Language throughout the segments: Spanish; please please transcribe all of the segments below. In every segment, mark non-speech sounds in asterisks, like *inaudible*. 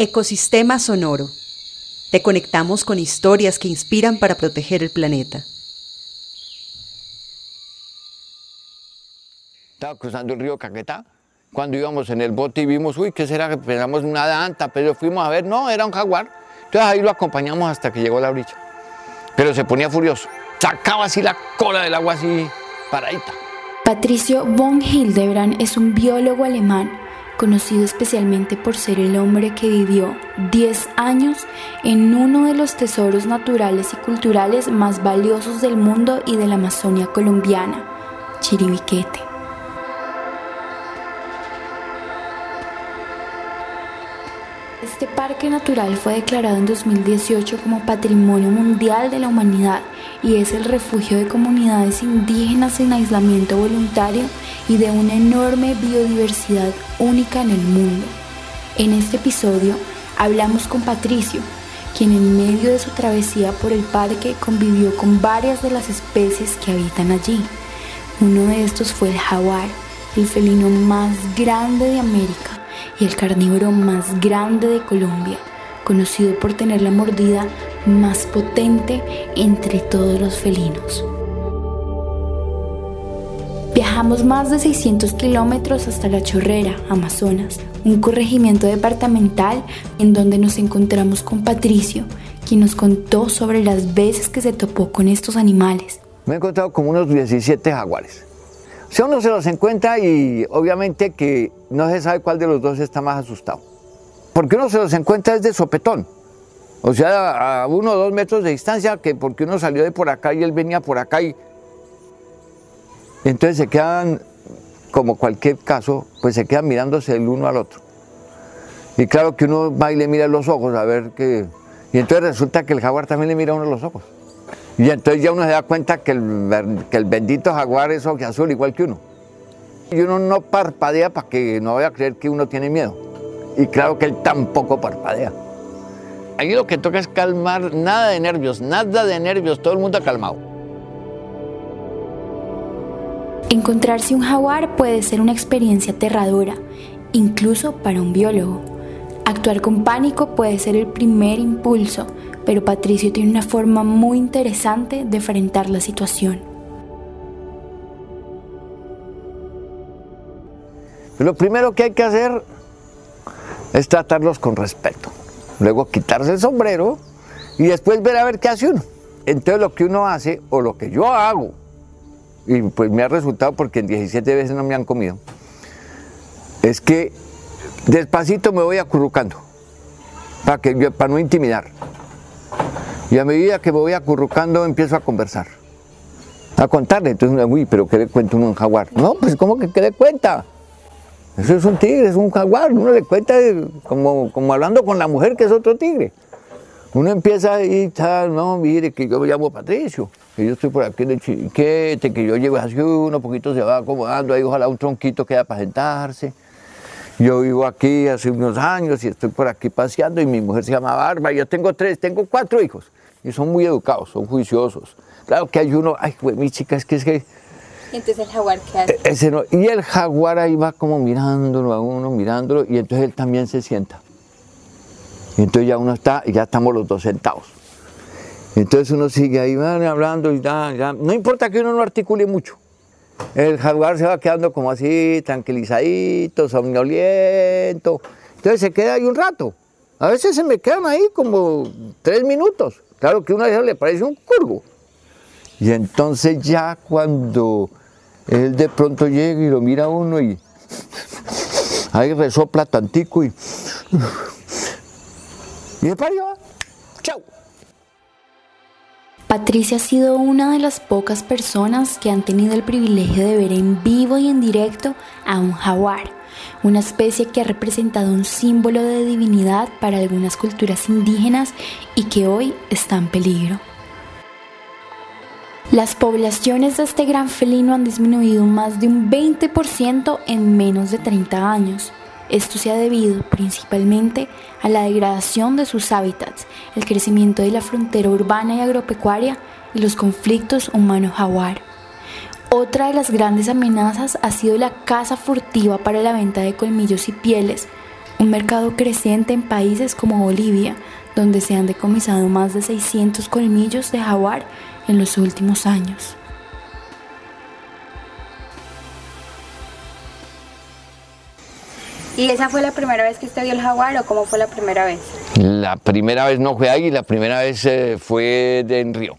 Ecosistema sonoro. Te conectamos con historias que inspiran para proteger el planeta. Estaba cruzando el río Caquetá. Cuando íbamos en el bote y vimos, uy, ¿qué será? Pensamos una danta, pero fuimos a ver, no, era un jaguar. Entonces ahí lo acompañamos hasta que llegó la orilla. Pero se ponía furioso. Sacaba así la cola del agua así paradita. Patricio von Hildebrand es un biólogo alemán conocido especialmente por ser el hombre que vivió 10 años en uno de los tesoros naturales y culturales más valiosos del mundo y de la Amazonia colombiana, Chiribiquete. Este parque natural fue declarado en 2018 como Patrimonio Mundial de la Humanidad y es el refugio de comunidades indígenas en aislamiento voluntario y de una enorme biodiversidad única en el mundo. En este episodio hablamos con Patricio, quien en medio de su travesía por el parque convivió con varias de las especies que habitan allí. Uno de estos fue el jaguar, el felino más grande de América y el carnívoro más grande de Colombia, conocido por tener la mordida más potente entre todos los felinos. Viajamos más de 600 kilómetros hasta La Chorrera, Amazonas, un corregimiento departamental en donde nos encontramos con Patricio, quien nos contó sobre las veces que se topó con estos animales. Me he encontrado como unos 17 jaguares. Si uno se los encuentra y obviamente que no se sabe cuál de los dos está más asustado. Porque uno se los encuentra desde sopetón. O sea, a uno o dos metros de distancia, que porque uno salió de por acá y él venía por acá y entonces se quedan, como cualquier caso, pues se quedan mirándose el uno al otro. Y claro que uno va y le mira los ojos a ver qué... Y entonces resulta que el jaguar también le mira a uno los ojos. Y entonces ya uno se da cuenta que el, que el bendito jaguar es azul igual que uno. Y uno no parpadea para que no vaya a creer que uno tiene miedo. Y claro que él tampoco parpadea. Ahí lo que toca es calmar, nada de nervios, nada de nervios, todo el mundo calmado. Encontrarse un jaguar puede ser una experiencia aterradora, incluso para un biólogo. Actuar con pánico puede ser el primer impulso, pero Patricio tiene una forma muy interesante de enfrentar la situación. Lo primero que hay que hacer es tratarlos con respeto. Luego quitarse el sombrero y después ver a ver qué hace uno. Entonces lo que uno hace, o lo que yo hago, y pues me ha resultado porque en 17 veces no me han comido, es que despacito me voy acurrucando, para, que, para no intimidar. Y a medida que me voy acurrucando empiezo a conversar, a contarle. Entonces, uy, pero ¿qué le cuenta uno un jaguar? No, pues ¿cómo que qué le cuenta? Eso es un tigre, es un jaguar. Uno le cuenta como, como hablando con la mujer que es otro tigre. Uno empieza ahí, tal, no, mire, que yo me llamo Patricio, que yo estoy por aquí en el chiquete, que yo llevo así, uno poquito se va acomodando, ahí ojalá un tronquito queda para sentarse. Yo vivo aquí hace unos años y estoy por aquí paseando y mi mujer se llama Barba. Yo tengo tres, tengo cuatro hijos y son muy educados, son juiciosos. Claro que hay uno, ay, güey, mi chica, es que es que... Entonces el jaguar, ¿qué hace? E-, ese no, y el jaguar ahí va como mirándolo a uno, mirándolo, y entonces él también se sienta. Y entonces ya uno está, y ya estamos los dos sentados. Entonces uno sigue ahí hablando y ya, ya. No importa que uno no articule mucho. El jaguar se va quedando como así, tranquilizadito, somnoliento. Entonces se queda ahí un rato. A veces se me quedan ahí como tres minutos. Claro que a uno le parece un curvo. Y entonces ya cuando él de pronto llega y lo mira a uno y *laughs* ahí resopla tantico y *laughs* y Chau. Patricia ha sido una de las pocas personas que han tenido el privilegio de ver en vivo y en directo a un jaguar, una especie que ha representado un símbolo de divinidad para algunas culturas indígenas y que hoy está en peligro. Las poblaciones de este gran felino han disminuido más de un 20% en menos de 30 años. Esto se ha debido principalmente a la degradación de sus hábitats, el crecimiento de la frontera urbana y agropecuaria y los conflictos humano-jaguar. Otra de las grandes amenazas ha sido la caza furtiva para la venta de colmillos y pieles, un mercado creciente en países como Bolivia, donde se han decomisado más de 600 colmillos de jaguar en los últimos años. ¿Y esa fue la primera vez que usted vio el jaguar o cómo fue la primera vez? La primera vez no fue ahí, la primera vez eh, fue de en río.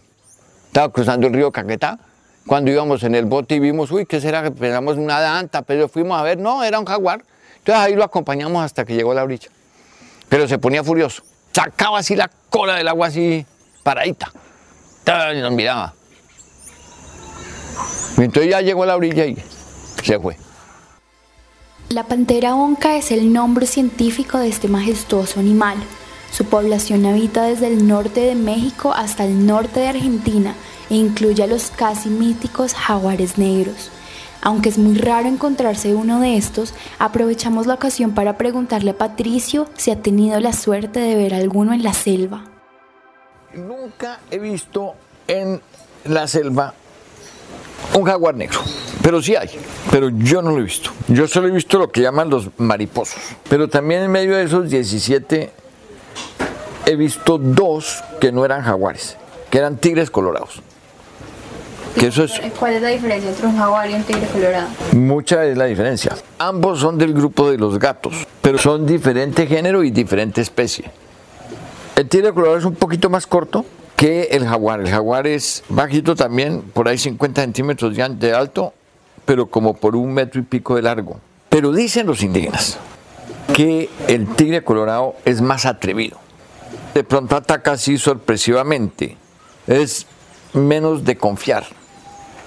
Estaba cruzando el río Caquetá, cuando íbamos en el bote y vimos, uy, ¿qué será? Pensamos una danta, pero fuimos a ver, no, era un jaguar. Entonces ahí lo acompañamos hasta que llegó a la orilla. Pero se ponía furioso, sacaba así la cola del agua así paradita. Y miraba. Entonces ya llegó a la orilla y se fue. La pantera onca es el nombre científico de este majestuoso animal. Su población habita desde el norte de México hasta el norte de Argentina e incluye a los casi míticos jaguares negros. Aunque es muy raro encontrarse uno de estos, aprovechamos la ocasión para preguntarle a Patricio si ha tenido la suerte de ver alguno en la selva. Nunca he visto en la selva un jaguar negro. Pero sí hay, pero yo no lo he visto. Yo solo he visto lo que llaman los mariposos. Pero también en medio de esos 17 he visto dos que no eran jaguares, que eran tigres colorados. Que eso es, ¿Cuál es la diferencia entre un jaguar y un tigre colorado? mucha es la diferencia. Ambos son del grupo de los gatos, pero son diferente género y diferente especie. El tigre colorado es un poquito más corto que el jaguar. El jaguar es bajito también, por ahí 50 centímetros de de alto, pero como por un metro y pico de largo. Pero dicen los indígenas que el tigre colorado es más atrevido. De pronto ataca así sorpresivamente. Es menos de confiar.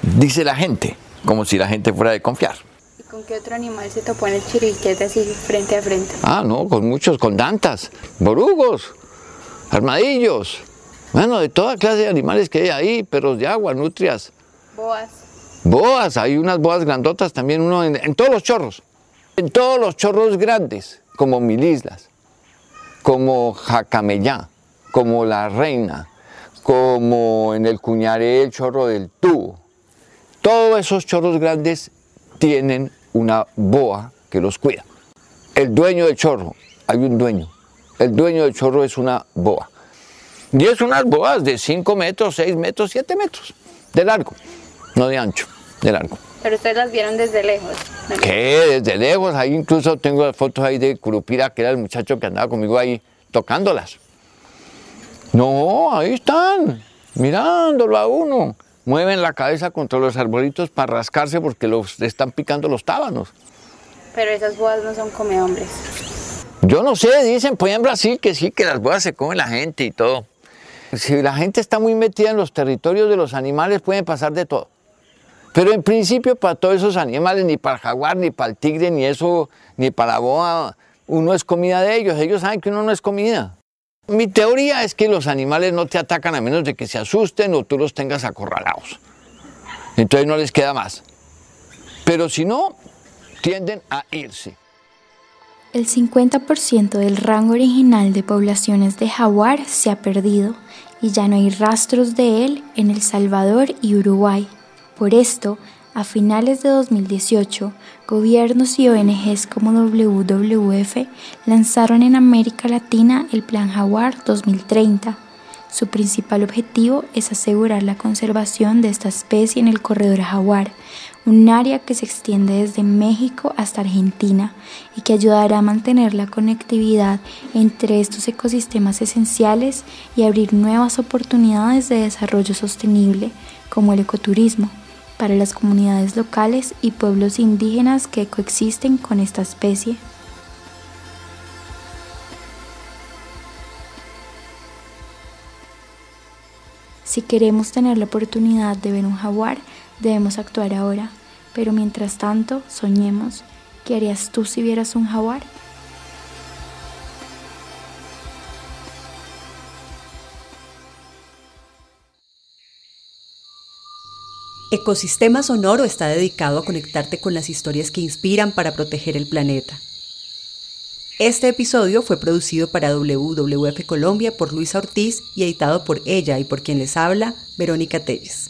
Dice la gente, como si la gente fuera de confiar. ¿Y con qué otro animal se topó en el chiriquete así frente a frente? Ah, no, con muchos, con dantas, borugos, armadillos. Bueno, de toda clase de animales que hay ahí, perros de agua, nutrias, Boas. boas, hay unas boas grandotas también, uno en, en todos los chorros, en todos los chorros grandes, como Mil Islas, como Jacamellá, como La Reina, como en el Cuñaré el chorro del tubo. Todos esos chorros grandes tienen una boa que los cuida. El dueño del chorro, hay un dueño. El dueño del chorro es una boa. Y es unas boas de 5 metros, 6 metros, 7 metros de largo, no de ancho, de largo. Pero ustedes las vieron desde lejos. ¿no? ¿Qué? Desde lejos, ahí incluso tengo fotos ahí de Curupira, que era el muchacho que andaba conmigo ahí tocándolas. No, ahí están, mirándolo a uno. Mueven la cabeza contra los arbolitos para rascarse porque los están picando los tábanos. Pero esas boas no son come hombres. Yo no sé, dicen, pues en Brasil que sí, que las boas se comen la gente y todo. Si la gente está muy metida en los territorios de los animales, pueden pasar de todo. Pero en principio para todos esos animales, ni para el jaguar, ni para el tigre, ni eso, ni para la boa, uno es comida de ellos. Ellos saben que uno no es comida. Mi teoría es que los animales no te atacan a menos de que se asusten o tú los tengas acorralados. Entonces no les queda más. Pero si no, tienden a irse. El 50% del rango original de poblaciones de jaguar se ha perdido y ya no hay rastros de él en El Salvador y Uruguay. Por esto, a finales de 2018, gobiernos y ONGs como WWF lanzaron en América Latina el Plan Jaguar 2030. Su principal objetivo es asegurar la conservación de esta especie en el corredor jaguar, un área que se extiende desde México hasta Argentina y que ayudará a mantener la conectividad entre estos ecosistemas esenciales y abrir nuevas oportunidades de desarrollo sostenible, como el ecoturismo, para las comunidades locales y pueblos indígenas que coexisten con esta especie. Si queremos tener la oportunidad de ver un jaguar, debemos actuar ahora. Pero mientras tanto, soñemos. ¿Qué harías tú si vieras un jaguar? Ecosistema Sonoro está dedicado a conectarte con las historias que inspiran para proteger el planeta. Este episodio fue producido para WWF Colombia por Luisa Ortiz y editado por ella y por quien les habla, Verónica Telles.